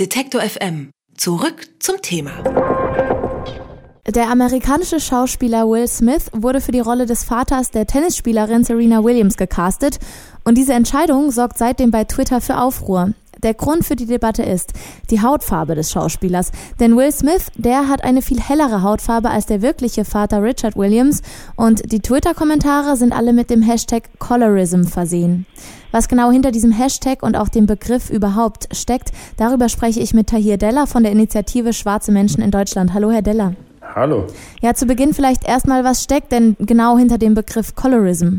Detektor FM. Zurück zum Thema. Der amerikanische Schauspieler Will Smith wurde für die Rolle des Vaters der Tennisspielerin Serena Williams gecastet und diese Entscheidung sorgt seitdem bei Twitter für Aufruhr. Der Grund für die Debatte ist die Hautfarbe des Schauspielers. Denn Will Smith, der hat eine viel hellere Hautfarbe als der wirkliche Vater Richard Williams und die Twitter-Kommentare sind alle mit dem Hashtag Colorism versehen. Was genau hinter diesem Hashtag und auch dem Begriff überhaupt steckt, darüber spreche ich mit Tahir Della von der Initiative Schwarze Menschen in Deutschland. Hallo, Herr Della. Hallo. Ja, zu Beginn vielleicht erstmal, was steckt denn genau hinter dem Begriff Colorism?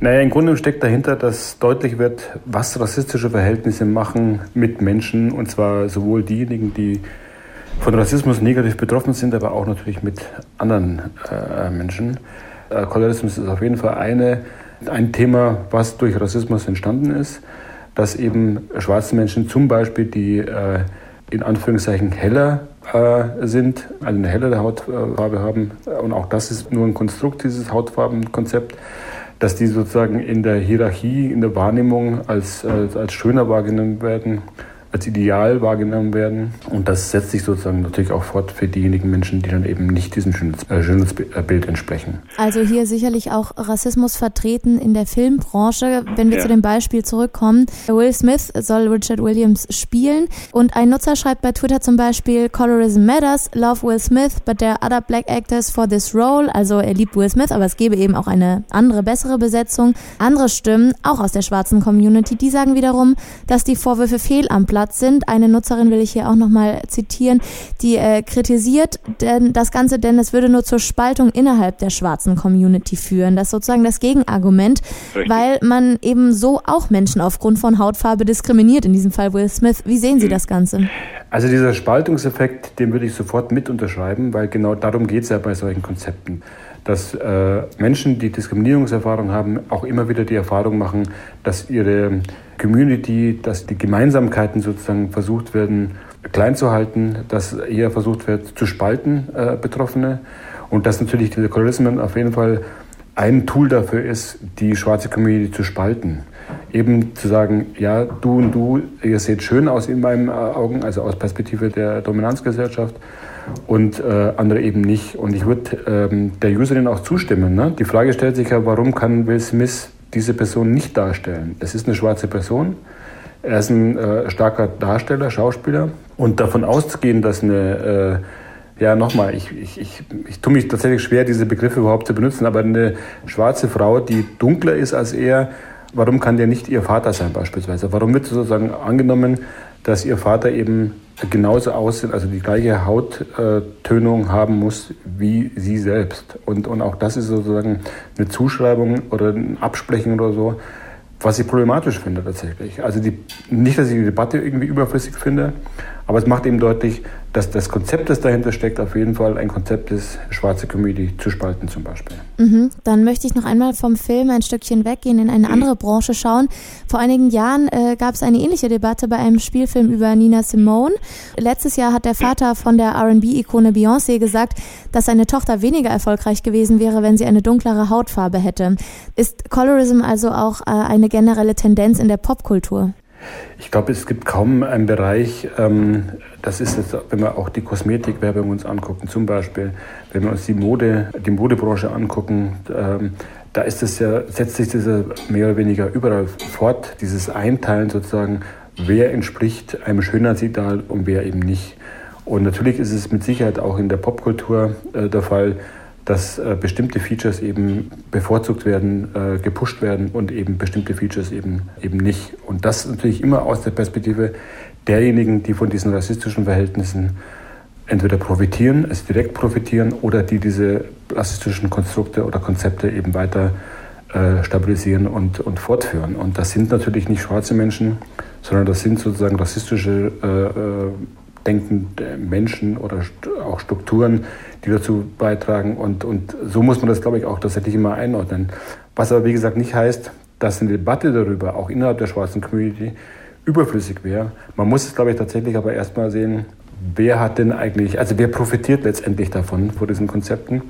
Naja, im Grunde steckt dahinter, dass deutlich wird, was rassistische Verhältnisse machen mit Menschen, und zwar sowohl diejenigen, die von Rassismus negativ betroffen sind, aber auch natürlich mit anderen äh, Menschen. Äh, Colorismus ist auf jeden Fall eine ein Thema, was durch Rassismus entstanden ist, dass eben schwarze Menschen zum Beispiel, die äh, in Anführungszeichen heller äh, sind, also eine hellere Hautfarbe haben, und auch das ist nur ein Konstrukt, dieses Hautfarbenkonzept, dass die sozusagen in der Hierarchie, in der Wahrnehmung als, als, als schöner wahrgenommen werden als Ideal wahrgenommen werden. Und das setzt sich sozusagen natürlich auch fort für diejenigen Menschen, die dann eben nicht diesem Schönheitsbild entsprechen. Also hier sicherlich auch Rassismus vertreten in der Filmbranche. Wenn wir ja. zu dem Beispiel zurückkommen, Will Smith soll Richard Williams spielen und ein Nutzer schreibt bei Twitter zum Beispiel, Colorism matters, love Will Smith, but there are other black actors for this role. Also er liebt Will Smith, aber es gäbe eben auch eine andere, bessere Besetzung. Andere Stimmen, auch aus der schwarzen Community, die sagen wiederum, dass die Vorwürfe fehl am Platz Platz sind. Eine Nutzerin will ich hier auch nochmal zitieren, die äh, kritisiert denn das Ganze, denn es würde nur zur Spaltung innerhalb der schwarzen Community führen. Das ist sozusagen das Gegenargument, Richtig. weil man eben so auch Menschen aufgrund von Hautfarbe diskriminiert, in diesem Fall Will Smith. Wie sehen Sie das Ganze? Also dieser Spaltungseffekt, den würde ich sofort mit unterschreiben, weil genau darum geht es ja bei solchen Konzepten dass äh, Menschen, die Diskriminierungserfahrung haben, auch immer wieder die Erfahrung machen, dass ihre Community, dass die Gemeinsamkeiten sozusagen versucht werden klein zu halten, dass eher versucht wird zu spalten äh, Betroffene und dass natürlich dieser Colorismen auf jeden Fall ein Tool dafür ist, die schwarze Community zu spalten. Eben zu sagen, ja, du und du, ihr seht schön aus in meinen äh, Augen, also aus Perspektive der Dominanzgesellschaft und äh, andere eben nicht. Und ich würde ähm, der Userin auch zustimmen. Ne? Die Frage stellt sich ja, warum kann Will Smith diese Person nicht darstellen? Es ist eine schwarze Person. Er ist ein äh, starker Darsteller, Schauspieler. Und davon auszugehen, dass eine, äh, ja nochmal, ich, ich, ich, ich tue mich tatsächlich schwer, diese Begriffe überhaupt zu benutzen, aber eine schwarze Frau, die dunkler ist als er, warum kann der nicht ihr Vater sein beispielsweise? Warum wird sozusagen angenommen, dass ihr Vater eben genauso aussieht, also die gleiche Hauttönung haben muss wie sie selbst. Und, und auch das ist sozusagen eine Zuschreibung oder ein Absprechen oder so, was ich problematisch finde tatsächlich. Also die, nicht, dass ich die Debatte irgendwie überflüssig finde, aber es macht eben deutlich, dass das Konzept, das dahinter steckt, auf jeden Fall ein Konzept ist, schwarze Comedy zu spalten zum Beispiel. Mhm. Dann möchte ich noch einmal vom Film ein Stückchen weggehen, in eine andere Branche schauen. Vor einigen Jahren äh, gab es eine ähnliche Debatte bei einem Spielfilm über Nina Simone. Letztes Jahr hat der Vater von der R&B-Ikone Beyoncé gesagt, dass seine Tochter weniger erfolgreich gewesen wäre, wenn sie eine dunklere Hautfarbe hätte. Ist Colorism also auch äh, eine generelle Tendenz in der Popkultur? Ich glaube, es gibt kaum einen Bereich, ähm, das ist jetzt, wenn wir auch die Kosmetikwerbung uns angucken, zum Beispiel, wenn wir uns die Mode, die Modebranche angucken, ähm, da ist es ja, setzt sich das ja mehr oder weniger überall fort, dieses Einteilen sozusagen, wer entspricht einem Schönheitsideal und wer eben nicht. Und natürlich ist es mit Sicherheit auch in der Popkultur äh, der Fall, dass äh, bestimmte Features eben bevorzugt werden, äh, gepusht werden und eben bestimmte Features eben, eben nicht. Und das natürlich immer aus der Perspektive derjenigen, die von diesen rassistischen Verhältnissen entweder profitieren, es direkt profitieren oder die diese rassistischen Konstrukte oder Konzepte eben weiter äh, stabilisieren und, und fortführen. Und das sind natürlich nicht schwarze Menschen, sondern das sind sozusagen rassistische äh, äh denkende Menschen oder auch Strukturen, die dazu beitragen. Und, und so muss man das, glaube ich, auch tatsächlich immer einordnen. Was aber, wie gesagt, nicht heißt, dass eine Debatte darüber, auch innerhalb der schwarzen Community, überflüssig wäre. Man muss es, glaube ich, tatsächlich aber erstmal sehen, wer hat denn eigentlich, also wer profitiert letztendlich davon, von diesen Konzepten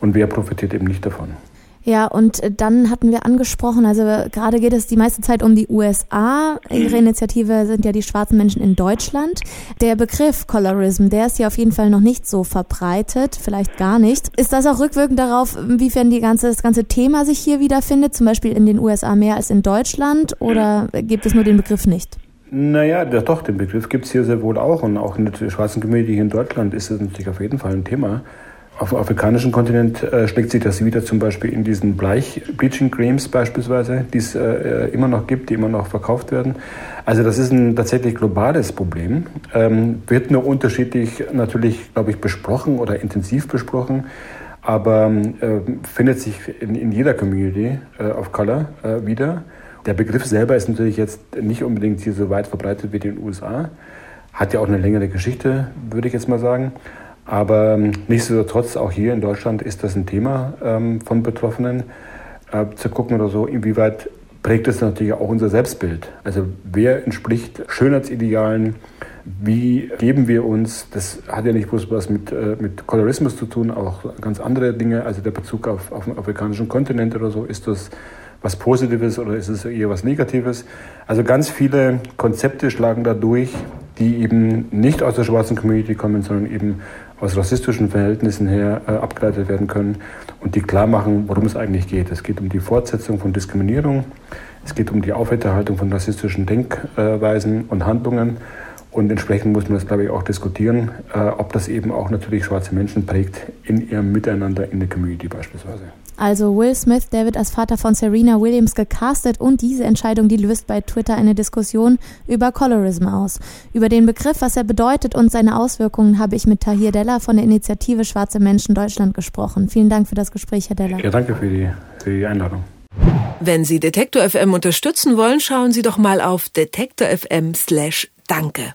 und wer profitiert eben nicht davon. Ja, und dann hatten wir angesprochen, also gerade geht es die meiste Zeit um die USA. Ihre Initiative sind ja die schwarzen Menschen in Deutschland. Der Begriff Colorism, der ist ja auf jeden Fall noch nicht so verbreitet, vielleicht gar nicht. Ist das auch rückwirkend darauf, inwiefern die ganze, das ganze Thema sich hier wiederfindet, zum Beispiel in den USA mehr als in Deutschland, oder gibt es nur den Begriff nicht? Naja, doch, den Begriff gibt es hier sehr wohl auch und auch in der schwarzen Community hier in Deutschland ist es natürlich auf jeden Fall ein Thema. Auf dem afrikanischen Kontinent äh, schlägt sich das wieder zum Beispiel in diesen Bleich Bleaching Creams beispielsweise, die es äh, immer noch gibt, die immer noch verkauft werden. Also das ist ein tatsächlich globales Problem. Ähm, wird nur unterschiedlich natürlich, glaube ich, besprochen oder intensiv besprochen, aber äh, findet sich in, in jeder Community äh, of Color äh, wieder. Der Begriff selber ist natürlich jetzt nicht unbedingt hier so weit verbreitet wie in den USA. Hat ja auch eine längere Geschichte, würde ich jetzt mal sagen. Aber ähm, nichtsdestotrotz, auch hier in Deutschland ist das ein Thema ähm, von Betroffenen, äh, zu gucken oder so, inwieweit prägt es natürlich auch unser Selbstbild. Also wer entspricht Schönheitsidealen, wie geben wir uns, das hat ja nicht bloß was mit, äh, mit Kolorismus zu tun, auch ganz andere Dinge, also der Bezug auf, auf den afrikanischen Kontinent oder so, ist das was Positives oder ist es eher was Negatives? Also ganz viele Konzepte schlagen da durch, die eben nicht aus der schwarzen Community kommen, sondern eben aus rassistischen Verhältnissen her äh, abgeleitet werden können und die klar machen, worum es eigentlich geht. Es geht um die Fortsetzung von Diskriminierung, es geht um die Aufrechterhaltung von rassistischen Denkweisen und Handlungen und entsprechend muss man das, glaube ich, auch diskutieren, äh, ob das eben auch natürlich schwarze Menschen prägt in ihrem Miteinander in der Community beispielsweise. Also Will Smith, der wird als Vater von Serena Williams gecastet und diese Entscheidung, die löst bei Twitter eine Diskussion über Colorism aus. Über den Begriff, was er bedeutet und seine Auswirkungen habe ich mit Tahir Della von der Initiative Schwarze Menschen Deutschland gesprochen. Vielen Dank für das Gespräch, Herr Della. Ja, danke für die, für die Einladung. Wenn Sie Detektor FM unterstützen wollen, schauen Sie doch mal auf detektor FM slash Danke.